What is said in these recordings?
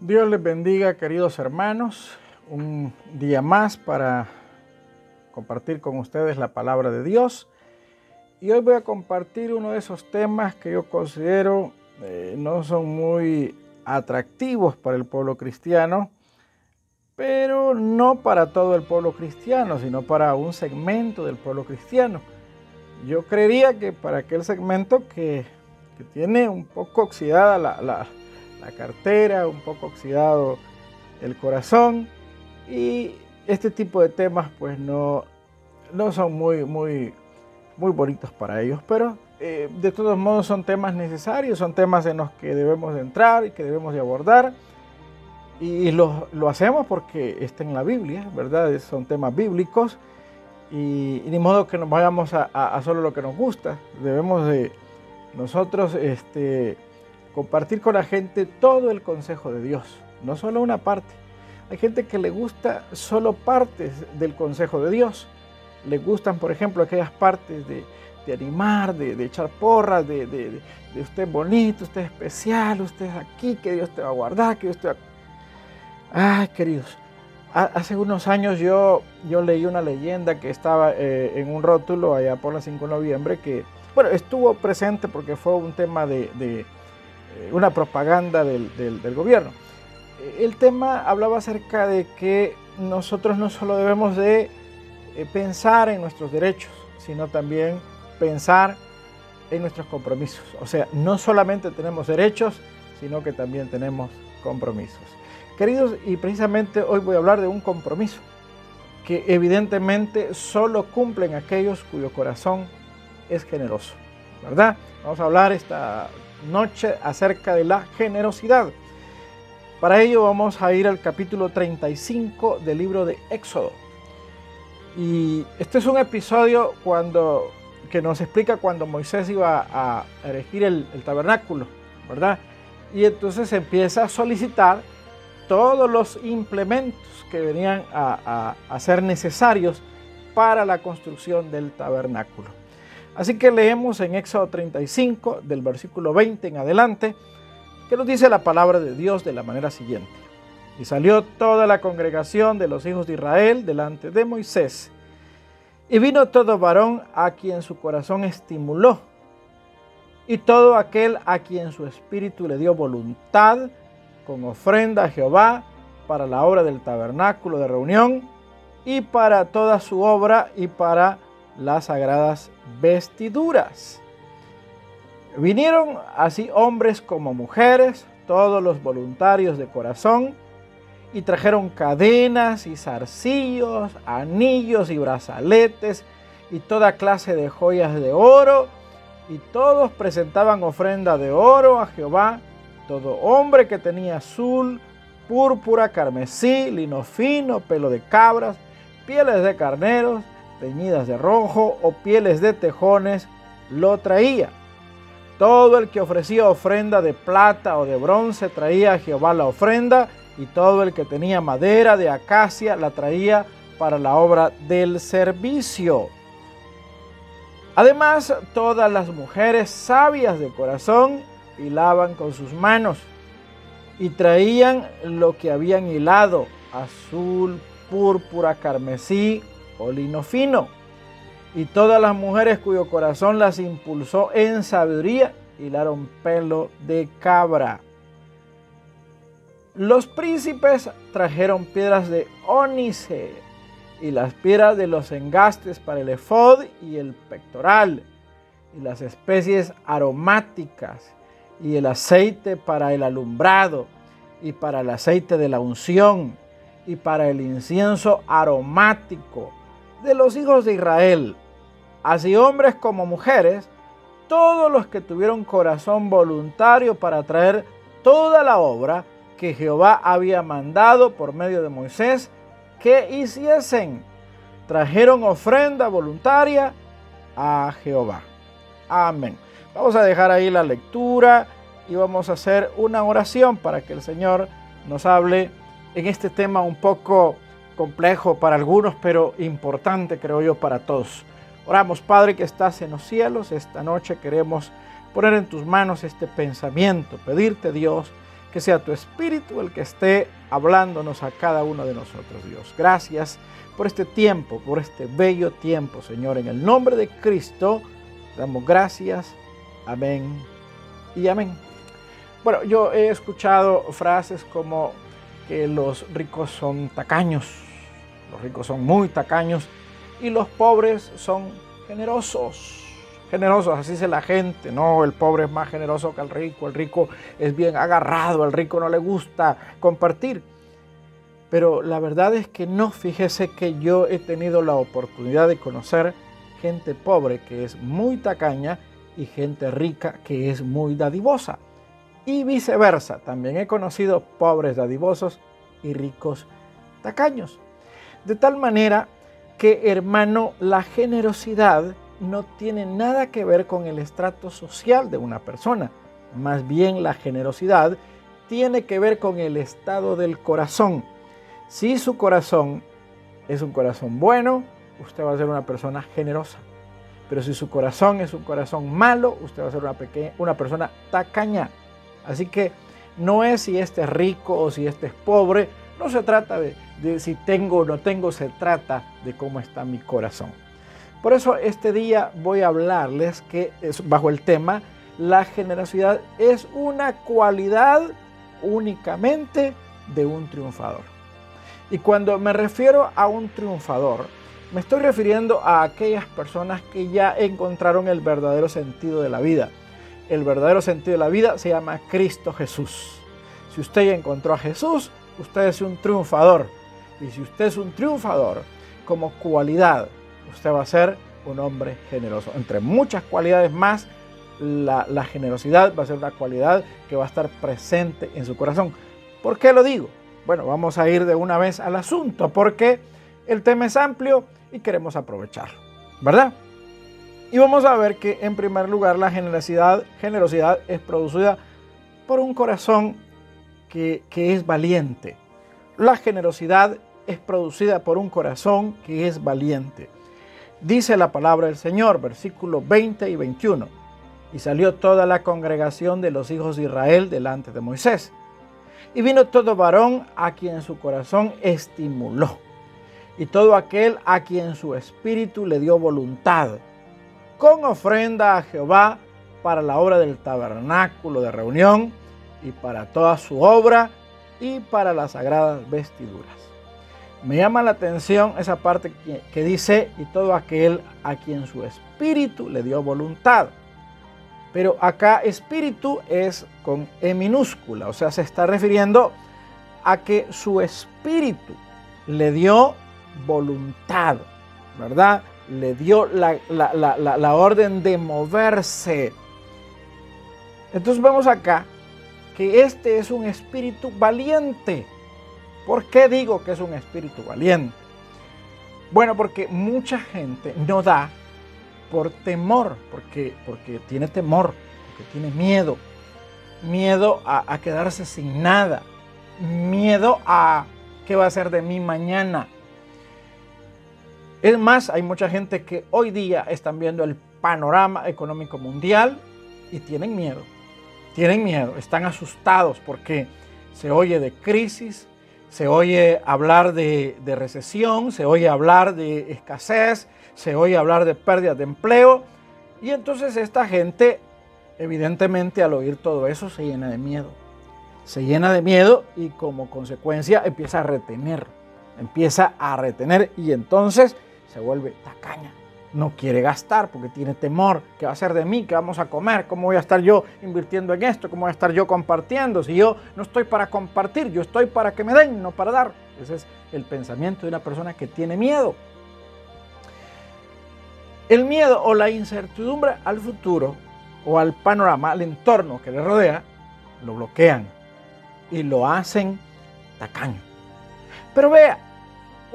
Dios les bendiga, queridos hermanos. Un día más para compartir con ustedes la palabra de Dios. Y hoy voy a compartir uno de esos temas que yo considero eh, no son muy atractivos para el pueblo cristiano, pero no para todo el pueblo cristiano, sino para un segmento del pueblo cristiano. Yo creería que para aquel segmento que, tiene un poco oxidada la la cartera, un poco oxidado el corazón. Y este tipo de temas pues no, no son muy, muy, muy bonitos para ellos, pero eh, de todos modos son temas necesarios, son temas en los que debemos de entrar y que debemos de abordar. Y lo, lo hacemos porque está en la Biblia, ¿verdad? Son temas bíblicos. Y, ni modo que nos vayamos a, a, a, solo lo que nos gusta, debemos de nosotros este, compartir con la gente todo el consejo de Dios, no solo una parte. Hay gente que le gusta solo partes del consejo de Dios. Le gustan, por ejemplo, aquellas partes de, animar, de, echar porras, de, usted bonito, usted es especial, usted aquí, que Dios te va a guardar, que Dios te va a... Ay, queridos, hace unos años yo, yo leí una leyenda que estaba eh, en un rótulo allá por la 5 de noviembre que, bueno, estuvo presente porque fue un tema de, una propaganda del, gobierno. El tema hablaba acerca de que nosotros no solo debemos de eh, pensar en nuestros derechos, sino también pensar en nuestros compromisos. O sea, no solamente tenemos derechos, sino que también tenemos compromisos. Queridos, y precisamente hoy voy a hablar de un compromiso que evidentemente solo cumplen aquellos cuyo corazón es generoso, ¿verdad? Vamos a hablar esta noche acerca de la generosidad. Para ello vamos a ir al capítulo 35 del libro de Éxodo. Y este es un episodio cuando, que nos explica cuando Moisés iba a erigir el, tabernáculo, ¿verdad? Y entonces empieza a solicitar todos los implementos que venían a, a ser necesarios para la construcción del tabernáculo. Así que leemos en Éxodo 35, del versículo 20 en adelante, que nos dice la palabra de Dios de la manera siguiente. Y salió toda la congregación de los hijos de Israel delante de Moisés. Y vino todo varón a quien su corazón estimuló, y todo aquel a quien su espíritu le dio voluntad, con ofrenda a Jehová para la obra del tabernáculo de reunión, y para toda su obra y para las sagradas vestiduras. Vinieron así hombres como mujeres, todos los voluntarios de corazón, y trajeron cadenas y zarcillos, anillos y brazaletes y toda clase de joyas de oro, y todos presentaban ofrenda de oro a Jehová, todo hombre que tenía azul, púrpura, carmesí, lino fino, pelo de cabras, pieles de carneros, teñidas de rojo o pieles de tejones, lo traía. Todo el que ofrecía ofrenda de plata o de bronce traía a Jehová la ofrenda, y todo el que tenía madera de acacia la traía para la obra del servicio. Además, todas las mujeres sabias de corazón hilaban con sus manos y traían lo que habían hilado, azul, púrpura, carmesí, o fino. Y todas las mujeres cuyo corazón las impulsó en sabiduría hilaron pelo de cabra. Los príncipes trajeron piedras de ónice y las piedras de los engastes para el efod y el pectoral y las especies aromáticas y el aceite para el alumbrado y para el aceite de la unción y para el incienso aromático de los hijos de Israel, así hombres como mujeres, todos los que tuvieron corazón voluntario para traer toda la obra que Jehová había mandado por medio de Moisés que hiciesen. Trajeron ofrenda voluntaria a Jehová. Amén. Vamos a dejar ahí la lectura y vamos a hacer una oración para que el Señor nos hable en este tema un poco complejo para algunos, pero importante creo yo para todos. Oramos, Padre que estás en los cielos, esta noche queremos poner en tus manos este pensamiento, pedirte Dios que sea tu espíritu el que esté hablándonos a cada uno de nosotros, Dios. Gracias por este tiempo, por este bello tiempo, Señor. En el nombre de Cristo, damos gracias. Amén y amén. Bueno, yo he escuchado frases como que los ricos son tacaños, los ricos son muy tacaños y los pobres son generosos. Generosos, así dice la gente, no, el pobre es más generoso que el rico, el rico es bien agarrado, al rico no le gusta compartir. Pero la verdad es que no, fíjese que yo he tenido la oportunidad de conocer gente pobre que es muy tacaña y gente rica que es muy dadivosa. Y viceversa, también he conocido pobres dadivosos y ricos tacaños. De tal manera que, hermano, la generosidad no tiene nada que ver con el estrato social de una persona. Más bien la generosidad tiene que ver con el estado del corazón. Si su corazón es un corazón bueno, usted va a ser una persona generosa. Pero si su corazón es un corazón malo, usted va a ser una, una persona tacaña. Así que no es si este es rico o si este es pobre, no se trata de, si tengo o no tengo, se trata de cómo está mi corazón. Por eso este día voy a hablarles que es bajo el tema la generosidad es una cualidad únicamente de un triunfador. Y cuando me refiero a un triunfador, me estoy refiriendo a aquellas personas que ya encontraron el verdadero sentido de la vida. El verdadero sentido de la vida se llama Cristo Jesús. Si usted ya encontró a Jesús, usted es un triunfador. Y si usted es un triunfador, como cualidad, usted va a ser un hombre generoso. Entre muchas cualidades más, la, la, generosidad va a ser una cualidad que va a estar presente en su corazón. ¿Por qué lo digo? Bueno, vamos a ir de una vez al asunto, porque el tema es amplio y queremos aprovecharlo, ¿verdad? Y vamos a ver que en primer lugar la generosidad, generosidad es producida por un corazón que, es valiente. La generosidad es producida por un corazón que es valiente. Dice la palabra del Señor, versículos 20 y 21. Y salió toda la congregación de los hijos de Israel delante de Moisés. Y vino todo varón a quien su corazón estimuló. Y todo aquel a quien su espíritu le dio voluntad. Con ofrenda a Jehová para la obra del tabernáculo de reunión y para toda su obra y para las sagradas vestiduras. Me llama la atención esa parte que, dice, y todo aquel a quien su espíritu le dio voluntad. Pero acá espíritu es con E minúscula, o sea, se está refiriendo a que su espíritu le dio voluntad, ¿verdad? Le dio la, la orden de moverse. Entonces vemos acá que este es un espíritu valiente. ¿Por qué digo que es un espíritu valiente? Bueno, porque mucha gente no da por temor, porque, porque tiene temor, porque tiene miedo. Miedo a, a quedarse sin nada. Miedo a qué va a ser de mí mañana. Es más, hay mucha gente que hoy día están viendo el panorama económico mundial y tienen miedo tienen miedo, están asustados porque se oye de crisis, se oye hablar de, recesión, se oye hablar de escasez, se oye hablar de pérdidas de empleo. Y entonces esta gente, evidentemente al oír todo eso, se llena de miedo. Se llena de miedo y como consecuencia empieza a retener, empieza a retener y entonces se vuelve tacaña no quiere gastar porque tiene temor. ¿Qué va a ser de mí? ¿Qué vamos a comer? ¿Cómo voy a estar yo invirtiendo en esto? ¿Cómo voy a estar yo compartiendo? Si yo no estoy para compartir, yo estoy para que me den, no para dar. Ese es el pensamiento de una persona que tiene miedo. El miedo o la incertidumbre al futuro o al panorama, al entorno que le rodea, lo bloquean y lo hacen tacaño. Pero vea,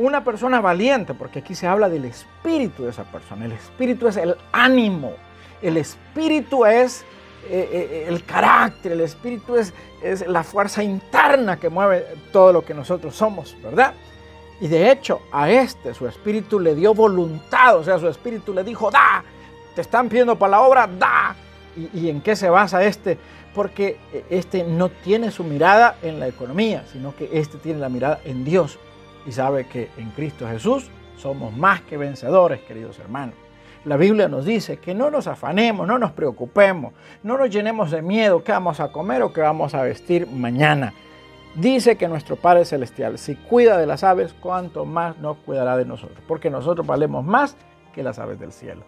una persona valiente, porque aquí se habla del espíritu de esa persona. El espíritu es el ánimo, el espíritu es eh, eh, el carácter, el espíritu es, es la fuerza interna que mueve todo lo que nosotros somos, ¿verdad? Y de hecho a este su espíritu le dio voluntad, o sea, su espíritu le dijo, da, te están pidiendo para la obra, da. ¿Y, ¿Y, en qué se basa este? Porque este no tiene su mirada en la economía, sino que este tiene la mirada en Dios y sabe que en Cristo Jesús somos más que vencedores, queridos hermanos. La Biblia nos dice que no nos afanemos, no nos preocupemos, no nos llenemos de miedo qué vamos a comer o qué vamos a vestir mañana. Dice que nuestro Padre Celestial, si cuida de las aves, cuánto más nos cuidará de nosotros, porque nosotros valemos más que las aves del cielo.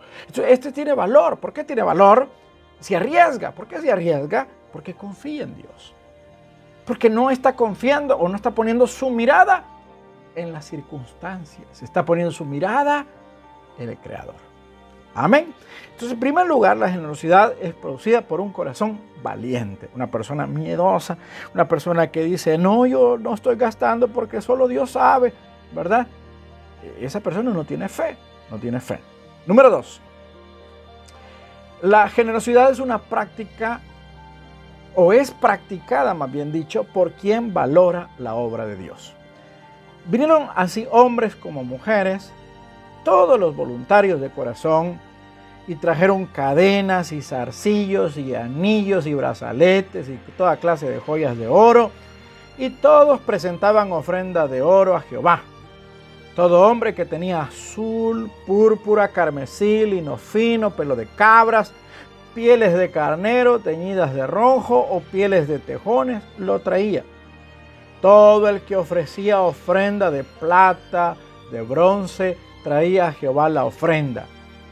Este tiene valor. ¿Por qué tiene valor? Se arriesga. ¿Por qué se arriesga? Porque confía en Dios. Porque no está confiando o no está poniendo su mirada en las circunstancias. Está poniendo su mirada en el Creador. Amén. Entonces, en primer lugar, la generosidad es producida por un corazón valiente, una persona miedosa, una persona que dice, no, yo no estoy gastando porque solo Dios sabe, ¿verdad? Esa persona no tiene fe no tiene fe. Número dos, la generosidad es una práctica, o es practicada, más bien dicho, por quien valora la obra de Dios. Vinieron así hombres como mujeres, todos los voluntarios de corazón, y trajeron cadenas y zarcillos y anillos y brazaletes y toda clase de joyas de oro, y todos presentaban ofrenda de oro a Jehová todo hombre que tenía azul, púrpura, carmesí, lino fino, pelo de cabras, pieles de carnero teñidas de rojo o pieles de tejones, lo traía. Todo el que ofrecía ofrenda de plata, de bronce, traía a Jehová la ofrenda.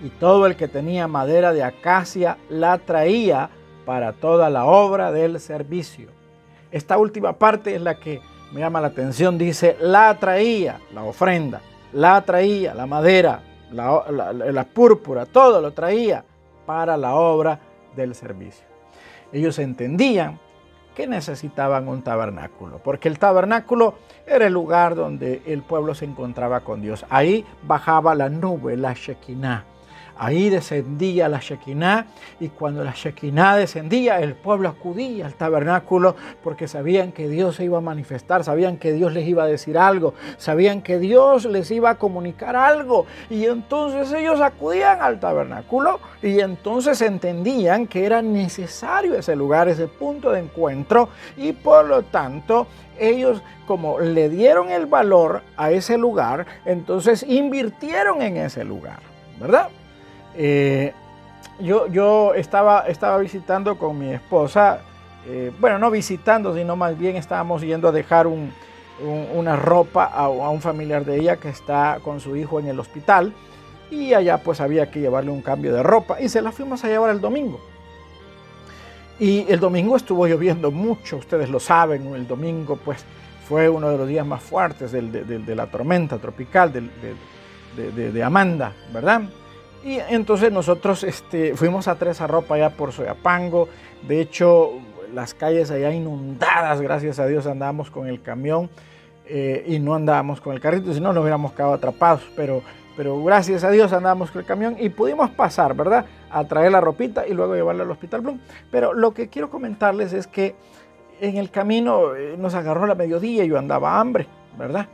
Y todo el que tenía madera de acacia la traía para toda la obra del servicio. Esta última parte es la que me llama la atención, dice, la traía, la ofrenda, la traía, la madera, la, púrpura, todo lo traía para la obra del servicio. Ellos entendían que necesitaban un tabernáculo, porque el tabernáculo era el lugar donde el pueblo se encontraba con Dios. Ahí bajaba la nube, la Shekinah. Ahí descendía la Shekinah y cuando la Shekinah descendía, el pueblo acudía al tabernáculo porque sabían que Dios se iba a manifestar, sabían que Dios les iba a decir algo, sabían que Dios les iba a comunicar algo. Y entonces ellos acudían al tabernáculo y entonces entendían que era necesario ese lugar, ese punto de encuentro y por lo tanto ellos como le dieron el valor a ese lugar, entonces invirtieron en ese lugar, ¿verdad? Eh, yo, yo estaba, estaba visitando con mi esposa, eh, bueno, no visitando, sino más bien estábamos yendo a dejar una ropa a, un familiar de ella que está con su hijo en el hospital y allá pues había que llevarle un cambio de ropa y se la fuimos a llevar el domingo. Y el domingo estuvo lloviendo mucho, ustedes lo saben, el domingo pues fue uno de los días más fuertes de, la tormenta tropical de, Amanda, ¿verdad? Y entonces nosotros este, fuimos a Tres Ropa allá por Soyapango. De hecho, las calles allá inundadas, gracias a Dios andábamos con el camión eh, y no andábamos con el carrito, si no nos hubiéramos quedado atrapados. Pero, pero gracias a Dios andábamos con el camión y pudimos pasar, ¿verdad? A traer la ropita y luego llevarla al Hospital Bloom. Pero lo que quiero comentarles es que en el camino eh, nos agarró la mediodía y yo andaba hambre, ¿verdad?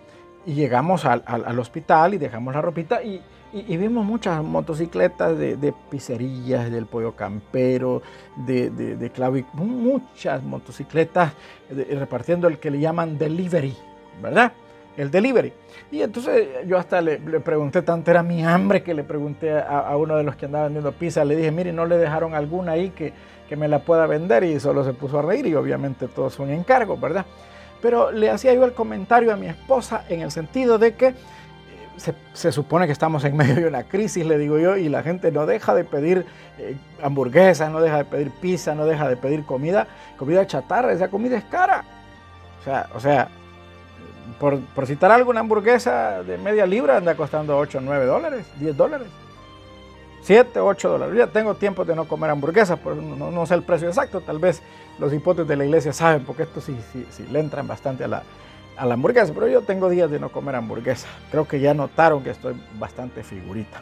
Y llegamos al, al hospital y dejamos la ropita y y, vimos muchas motocicletas de, pizzerías, del pollo campero, de, de, muchas motocicletas repartiendo el que le llaman delivery, ¿verdad? El delivery. Y entonces yo hasta le, pregunté, tanto era mi hambre que le pregunté a, uno de los que andaba vendiendo pizza, le dije, mire, ¿no le dejaron alguna ahí que, que me la pueda vender? Y solo se puso a reír y obviamente todos son encargos, ¿verdad? Pero le hacía yo el comentario a mi esposa en el sentido de que se, supone que estamos en medio de una crisis, le digo yo, y la gente no deja de pedir eh, hamburguesas, no deja de pedir pizza, no deja de pedir comida, comida chatarra, esa comida es cara. O sea, o sea por, citar algo, una hamburguesa de media libra anda costando 8, 9 dólares, 10 dólares. 7, 8 dólares. Ya tengo tiempo de no comer hamburguesas, pero no, sé el precio exacto. Tal vez los hipótesis de la iglesia saben, porque esto sí, sí, sí le entran bastante a la, a la hamburguesa, pero yo tengo días de no comer hamburguesa. Creo que ya notaron que estoy bastante figurita.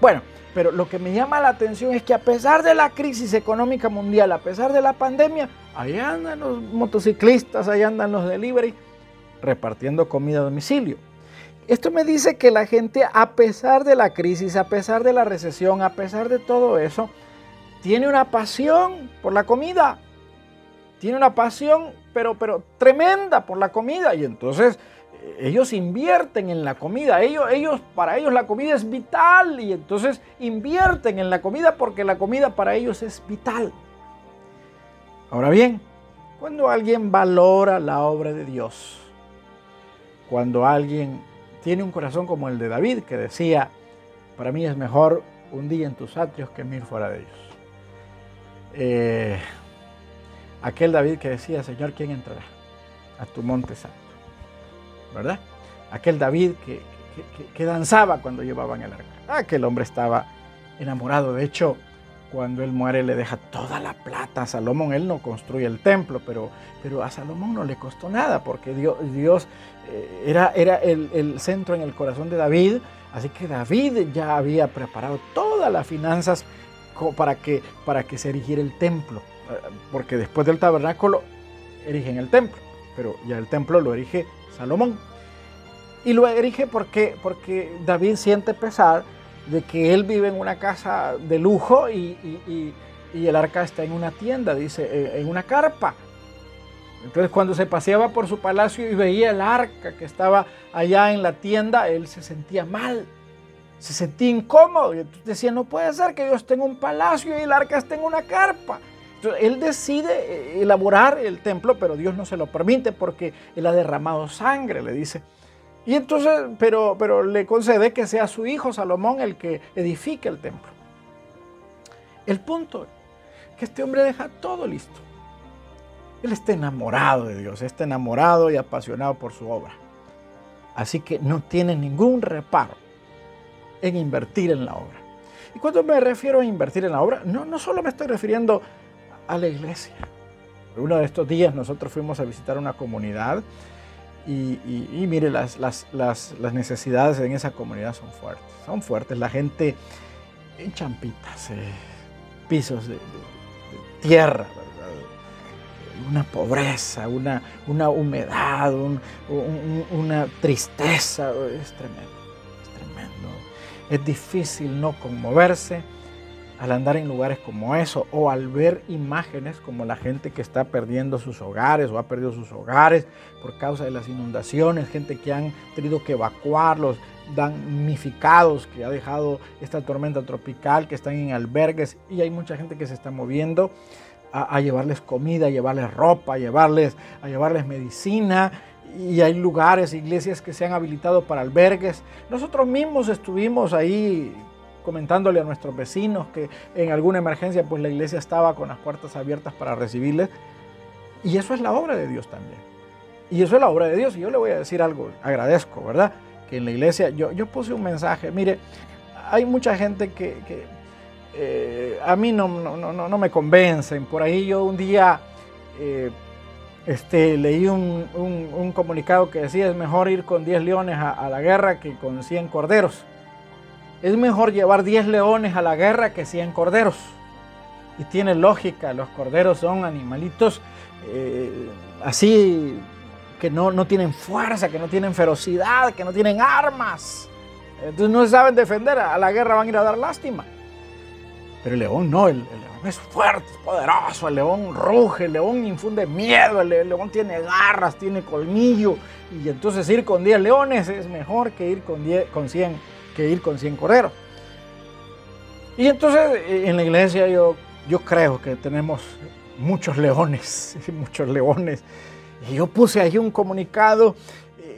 Bueno, pero lo que me llama la atención es que a pesar de la crisis económica mundial, a pesar de la pandemia, ahí andan los motociclistas, ahí andan los delivery repartiendo comida a domicilio. Esto me dice que la gente, a pesar de la crisis, a pesar de la recesión, a pesar de todo eso, tiene una pasión por la comida. tiene una pasión, pero, pero tremenda por la comida. Y entonces eh, ellos invierten en la comida. Ellos, ellos, para ellos la comida es vital. Y entonces invierten en la comida porque la comida para ellos es vital. Ahora bien, cuando alguien valora la obra de Dios, cuando alguien tiene un corazón como el de David, que decía, para mí es mejor un día en tus atrios que mil fuera de ellos. Eh, aquel David que decía, Señor, ¿quién entrará a tu monte santo? ¿Verdad? Aquel David que, que, danzaba cuando llevaban el arca. Aquel hombre estaba enamorado. De hecho, cuando él muere le deja toda la plata a Salomón. Él no construye el templo, pero, pero a Salomón no le costó nada porque Dios, Dios eh, era, era el, el, centro en el corazón de David. Así que David ya había preparado todas las finanzas para que, para que se erigiera el templo. Eh, porque después del tabernáculo erigen el templo, pero ya el templo lo erige Salomón. Y lo erige porque, porque David siente pesar de que él vive en una casa de lujo y, el arca está en una tienda, dice, en una carpa. Entonces cuando se paseaba por su palacio y veía el arca que estaba allá en la tienda, él se sentía mal, se sentía incómodo. Y decía, no puede ser que Dios tenga un palacio y el arca esté en una carpa. Él decide eh, elaborar el templo, pero Dios no se lo permite porque él ha derramado sangre, le dice. Y entonces, pero, pero le concede que sea su hijo Salomón el que edifique el templo. El punto es que este hombre deja todo listo. Él está enamorado de Dios, está enamorado y apasionado por su obra. Así que no tiene ningún reparo en invertir en la obra. Y cuando me refiero a invertir en la obra, no, no solo me estoy refiriendo a la iglesia. Uno de estos días nosotros fuimos a visitar una comunidad y, mire, las, las, necesidades en esa comunidad son fuertes, son fuertes. La gente en champitas, eh, pisos de, tierra, una pobreza, una, una humedad, una tristeza, es tremendo, es tremendo. Es difícil no conmoverse al andar en lugares como eso o al ver imágenes como la gente que está perdiendo sus hogares o ha perdido sus hogares por causa de las inundaciones, gente que han tenido que evacuarlos, damnificados, que ha dejado esta tormenta tropical, que están en albergues y hay mucha gente que se está moviendo a, llevarles comida, a llevarles ropa, llevarles, a llevarles medicina y hay lugares, iglesias que se han habilitado para albergues. Nosotros mismos estuvimos ahí comentándole a nuestros vecinos que en alguna emergencia pues la iglesia estaba con las puertas abiertas para recibirles. Y eso es la obra de Dios también. Y eso es la obra de Dios. Y yo le voy a decir algo, agradezco, ¿verdad? Que en la iglesia yo, yo puse un mensaje. Mire, hay mucha gente que, eh, a mí no, no, no, no, me convencen. Por ahí yo un día eh, este, leí un, un, comunicado que decía es mejor ir con 10 leones a, a la guerra que con 100 corderos. Es mejor llevar 10 leones a la guerra que 100 corderos. Y tiene lógica, los corderos son animalitos eh, así que no, no tienen fuerza, que no tienen ferocidad, que no tienen armas. Entonces no saben defender, a la guerra van a ir a dar lástima. Pero el león no, el, león es fuerte, es poderoso, el león ruge, el león infunde miedo, el, león tiene garras, tiene colmillo. Y entonces ir con 10 leones es mejor que ir con, 10, con 100 que ir con 100 corderos. Y entonces eh, en la iglesia yo, yo creo que tenemos muchos leones, muchos leones. Y yo puse ahí un comunicado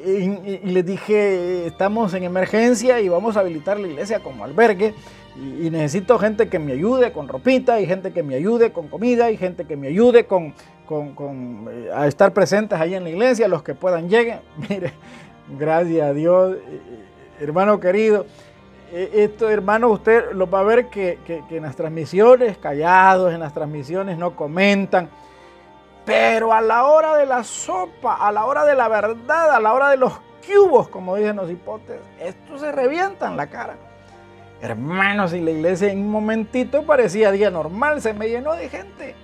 eh, y, les dije, estamos en emergencia y vamos a habilitar la iglesia como albergue. Y, necesito gente que me ayude con ropita y gente que me ayude con comida y gente que me ayude con, con, eh, a estar presentes ahí en la iglesia, los que puedan lleguen. Mire, gracias a Dios hermano querido, e, esto, hermano, usted lo va a ver que, en las transmisiones, callados, en las transmisiones no comentan. Pero a la hora de la sopa, a la hora de la verdad, a la hora de los cubos, como dicen los hipótesis, esto se revienta en la cara. Hermanos, y la iglesia en un momentito parecía día normal, se me llenó de gente.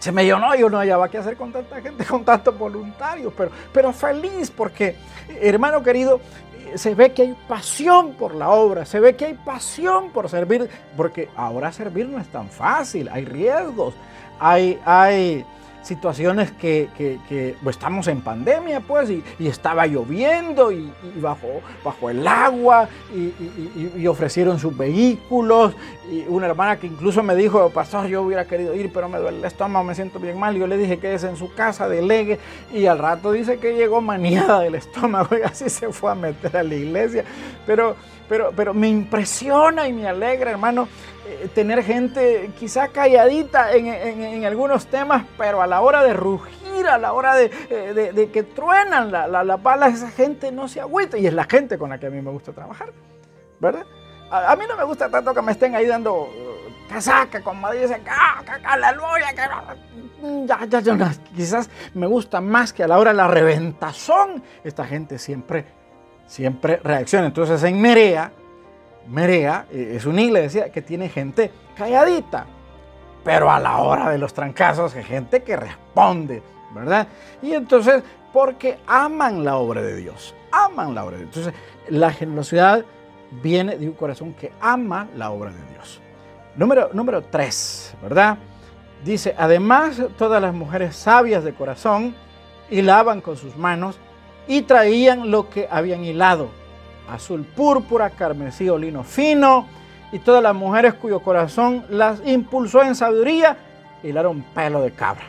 Se me llenó, yo no hallaba qué hacer con tanta gente, con tantos voluntarios, pero, pero feliz porque, hermano querido, se ve que hay pasión por la obra, se ve que hay pasión por servir, porque ahora servir no es tan fácil, hay riesgos, hay, hay situaciones que, pues, estamos en pandemia, pues, y, estaba lloviendo y, bajo, bajo el agua y, ofrecieron sus vehículos. Y una hermana que incluso me dijo, pastor, yo hubiera querido ir, pero me duele el estómago, me siento bien mal. Yo le dije que es en su casa, delegue. Y al rato dice que llegó maniada del estómago y así se fue a meter a la iglesia. Pero, pero, pero me impresiona y me alegra, hermano, tener gente quizá calladita en, algunos temas, pero a la hora de rugir, a la hora de, eh, que truenan la, la, la, esa gente no se agüita. Y es la gente con la que a mí me gusta trabajar, ¿verdad? A, mí no me gusta tanto que me estén ahí dando eh, casaca, como dicen, ¡ah, aleluya! Que... Ya, ya, ya, quizás me gusta más que a la hora de la reventazón, esta gente siempre, siempre reacciona. Entonces en Merea, Merea eh, es una iglesia que tiene gente calladita, pero a la hora de los trancazos hay gente que responde, ¿verdad? Y entonces, porque aman la obra de Dios, aman la obra de Dios. Entonces, la generosidad viene de un corazón que ama la obra de Dios. Número, número tres, ¿verdad? Dice, además todas las mujeres sabias de corazón hilaban con sus manos y traían lo que habían hilado azul púrpura, carmesí lino fino, y todas las mujeres cuyo corazón las impulsó en sabiduría, hilaron pelo de cabra.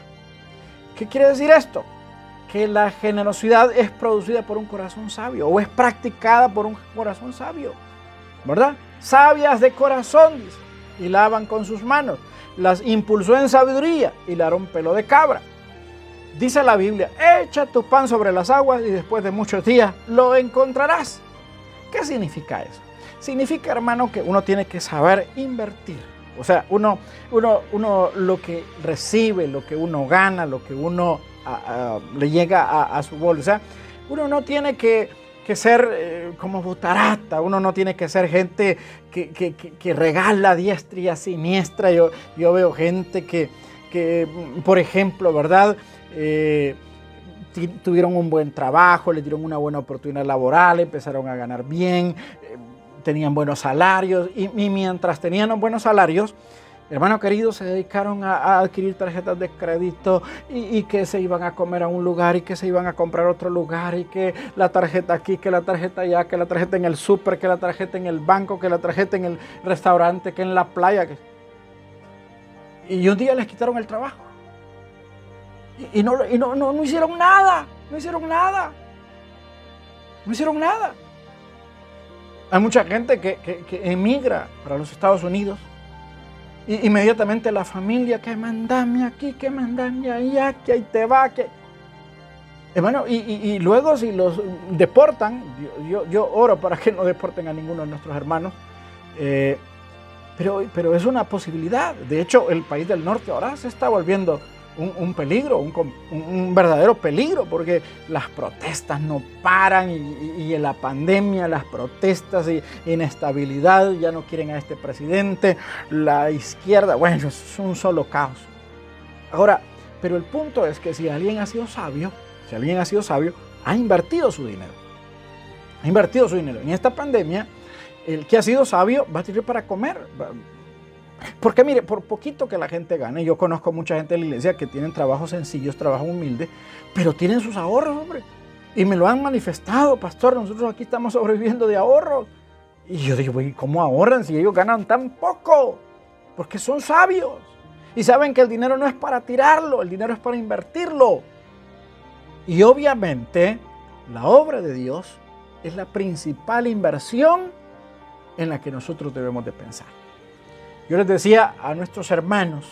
¿Qué quiere decir esto? Que la generosidad es producida por un corazón sabio o es practicada por un corazón sabio, ¿verdad? Sabias de corazón, hilaban con sus manos, las impulsó en sabiduría, hilaron pelo de cabra. Dice la Biblia, echa tu pan sobre las aguas y después de muchos días lo encontrarás. ¿Qué significa eso? Significa, hermano, que uno tiene que saber invertir. O sea, uno, uno, uno lo que recibe, lo que uno gana, lo que uno le llega a, su bolsa, uno no tiene que, ser eh, como butarata, uno no tiene que ser gente que, que, regala diestra y siniestra. Yo, yo veo gente que, por ejemplo, ¿verdad? Eh, tuvieron un buen trabajo, le dieron una buena oportunidad laboral, empezaron a ganar bien, eh, tenían buenos salarios y, mientras tenían buenos salarios, hermanos queridos, se dedicaron a, adquirir tarjetas de crédito y, que se iban a comer a un lugar y que se iban a comprar a otro lugar y que la tarjeta aquí, que la tarjeta allá, que la tarjeta en el súper, que la tarjeta en el banco, que la tarjeta en el restaurante, que en la playa. Y un día les quitaron el trabajo. Y, no, no, no, hicieron nada, no hicieron nada. No hicieron nada. Hay mucha gente que, emigra para los Estados Unidos. Y inmediatamente la familia, que mandame aquí, que mandame allá, que ahí te va, que... Hermano, y, luego si los deportan, yo, yo, oro para que no deporten a ninguno de nuestros hermanos, eh, pero, pero es una posibilidad. De hecho, el país del norte ahora se está volviendo un, peligro, un, verdadero peligro, porque las protestas no paran y, en la pandemia las protestas y inestabilidad, ya no quieren a este presidente, la izquierda, bueno, es un solo caos. Ahora, pero el punto es que si alguien ha sido sabio, si alguien ha sido sabio, ha invertido su dinero. Ha invertido su dinero. En esta pandemia, el que ha sido sabio va a tener para comer. Porque mire, por poquito que la gente gane, yo conozco mucha gente de la iglesia que tienen trabajos sencillos, trabajos humildes, pero tienen sus ahorros, hombre. Y me lo han manifestado, pastor, nosotros aquí estamos sobreviviendo de ahorros. Y yo digo, ¿y cómo ahorran si ellos ganan tan poco? Porque son sabios. Y saben que el dinero no es para tirarlo, el dinero es para invertirlo. Y obviamente la obra de Dios es la principal inversión en la que nosotros debemos de pensar. Yo les decía a nuestros hermanos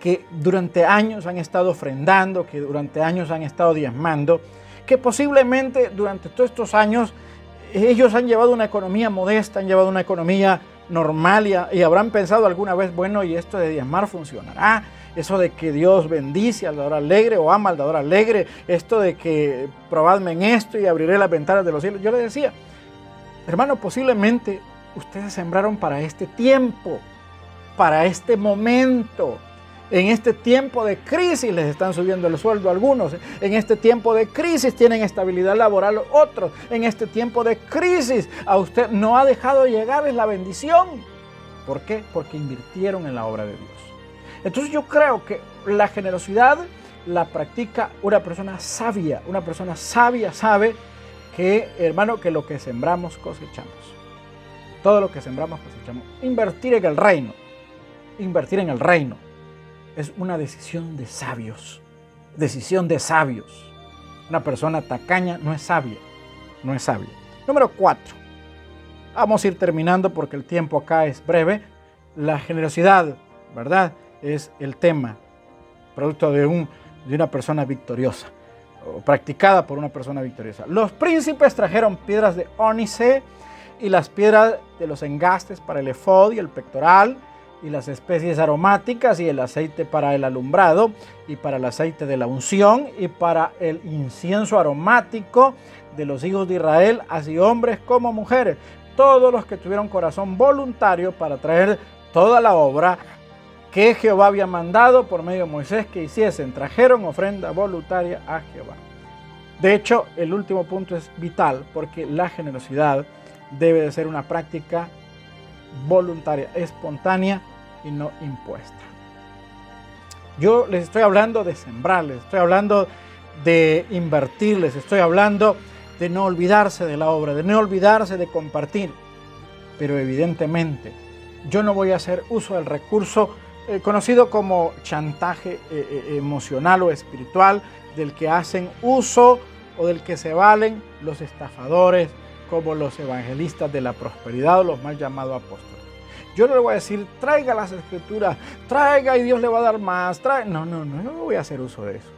que durante años han estado ofrendando, que durante años han estado diezmando, que posiblemente durante todos estos años ellos han llevado una economía modesta, han llevado una economía normal y, habrán pensado alguna vez, bueno, y esto de diezmar funcionará, eso de que Dios bendice al dador alegre o ama al dador alegre, esto de que probadme en esto y abriré las ventanas de los cielos. Yo les decía, hermano, posiblemente ustedes sembraron para este tiempo, para este momento. En este tiempo de crisis les están subiendo el sueldo a algunos. En este tiempo de crisis tienen estabilidad laboral otros. En este tiempo de crisis a usted no ha dejado llegar la bendición. ¿Por qué? Porque invirtieron en la obra de Dios. Entonces yo creo que la generosidad la practica una persona sabia. Una persona sabia sabe que, hermano, que lo que sembramos cosechamos. Todo lo que sembramos cosechamos. Invertir en el reino. Invertir en el reino. Es una decisión de sabios. Decisión de sabios. Una persona tacaña no es sabia. No es sabia. Número cuatro. Vamos a ir terminando porque el tiempo acá es breve. La generosidad, ¿verdad? Es el tema. Producto de, un, de una persona victoriosa. O practicada por una persona victoriosa. Los príncipes trajeron piedras de ónice y las piedras de los engastes para el efod y el pectoral y las especies aromáticas y el aceite para el alumbrado y para el aceite de la unción y para el incienso aromático de los hijos de Israel, así hombres como mujeres, todos los que tuvieron corazón voluntario para traer toda la obra que Jehová había mandado por medio de Moisés que hiciesen, trajeron ofrenda voluntaria a Jehová. De hecho, el último punto es vital porque la generosidad debe de ser una práctica voluntaria, espontánea y no impuesta. Yo les estoy hablando de sembrarles, estoy hablando de invertirles, estoy hablando de no olvidarse de la obra, de no olvidarse de compartir. Pero evidentemente yo no voy a hacer uso del recurso eh, conocido como chantaje eh, eh, emocional o espiritual, del que hacen uso o del que se valen los estafadores, como los evangelistas de la prosperidad o los mal llamados apóstoles. Yo no le voy a decir, traiga las escrituras, traiga y Dios le va a dar más. No, no, no, yo no voy a hacer uso de eso.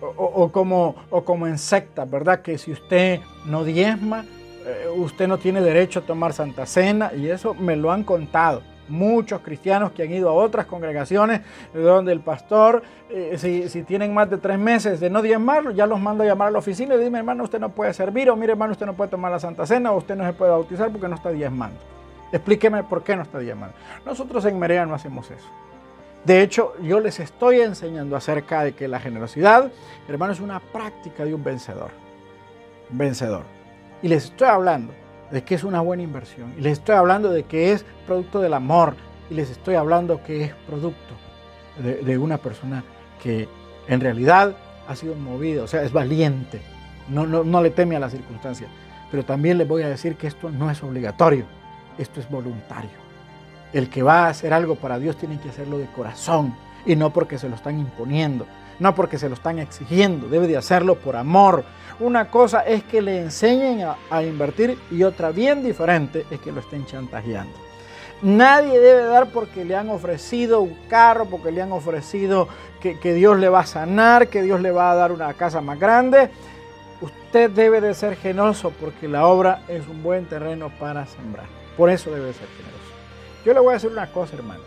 O, como, o como en sectas, ¿verdad? Que si usted no diezma, eh, usted no tiene derecho a tomar Santa Cena y eso me lo han contado muchos cristianos que han ido a otras congregaciones donde el pastor, eh, si, tienen más de tres meses de no diezmarlo, ya los manda a llamar a la oficina y dime, hermano, usted no puede servir, o mire, hermano, usted no puede tomar la Santa Cena, o usted no se puede bautizar porque no está diezmando. Explíqueme por qué no está diezmando. Nosotros en Merea no hacemos eso. De hecho, yo les estoy enseñando acerca de que la generosidad, hermano, es una práctica de un vencedor. Vencedor. Y les estoy hablando de que es una buena inversión. Y les estoy hablando de que es producto del amor. Y les estoy hablando que es producto de, una persona que en realidad ha sido movida, o sea, es valiente. No, no, no le teme a las circunstancias. Pero también les voy a decir que esto no es obligatorio. Esto es voluntario. El que va a hacer algo para Dios tiene que hacerlo de corazón y no porque se lo están imponiendo, no porque se lo están exigiendo, debe de hacerlo por amor, una cosa es que le enseñen a, invertir y otra bien diferente es que lo estén chantajeando. Nadie debe dar porque le han ofrecido un carro, porque le han ofrecido que, Dios le va a sanar, que Dios le va a dar una casa más grande. Usted debe de ser generoso porque la obra es un buen terreno para sembrar. Por eso debe de ser generoso. Yo le voy a decir una cosa, hermano.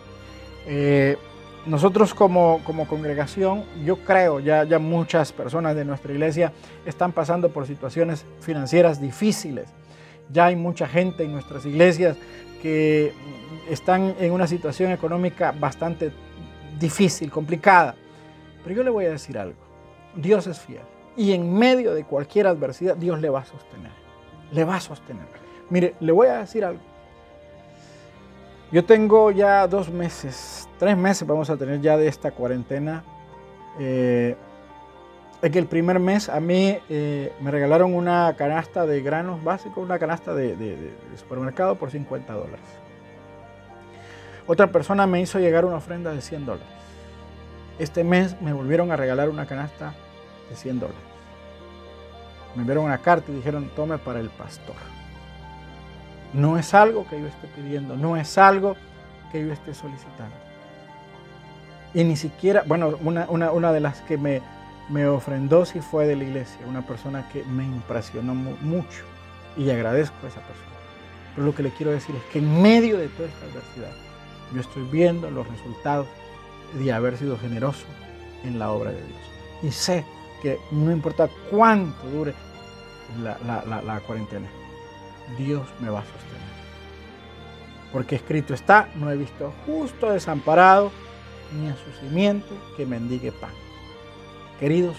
Eh, nosotros como, congregación, yo creo, ya, ya muchas personas de nuestra iglesia están pasando por situaciones financieras difíciles. Ya hay mucha gente en nuestras iglesias que están en una situación económica bastante difícil, complicada. Pero yo le voy a decir algo. Dios es fiel. Y en medio de cualquier adversidad, Dios le va a sostener. Le va a sostener. Mire, le voy a decir algo. Yo tengo ya dos meses, tres meses vamos a tener ya de esta cuarentena. Eh, es que el primer mes a mí eh, me regalaron una canasta de granos básicos, una canasta de, supermercado por 50 dólares. Otra persona me hizo llegar una ofrenda de 100 dólares. Este mes me volvieron a regalar una canasta de 100 dólares. Me enviaron una carta y dijeron, tome para el pastor. No es algo que yo esté pidiendo, no es algo que yo esté solicitando. Y ni siquiera, bueno, una, de las que me, me ofrendó sí fue de la iglesia, una persona que me impresionó mucho y agradezco a esa persona. Pero lo que le quiero decir es que en medio de toda esta adversidad, yo estoy viendo los resultados de haber sido generoso en la obra de Dios. Y sé que no importa cuánto dure la cuarentena, Dios me va a sostener. Porque escrito está, no he visto justo desamparado, ni a su simiente que mendigue pan. Queridos,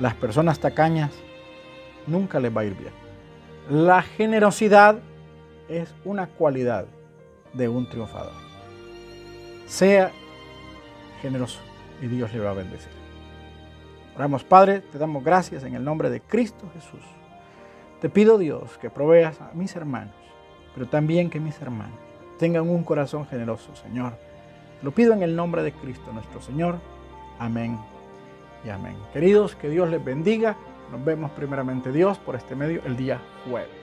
las personas tacañas nunca les va a ir bien. La generosidad es una cualidad de un triunfador. Sea generoso, y Dios le va a bendecir. Oramos, Padre, te damos gracias en el nombre de Cristo Jesús. Te pido, Dios, que proveas a mis hermanos, pero también que mis hermanos tengan un corazón generoso, Señor. lo pido en el nombre de Cristo nuestro Señor. Amén y amén. Queridos, que Dios les bendiga. Nos vemos primeramente Dios por este medio el día jueves.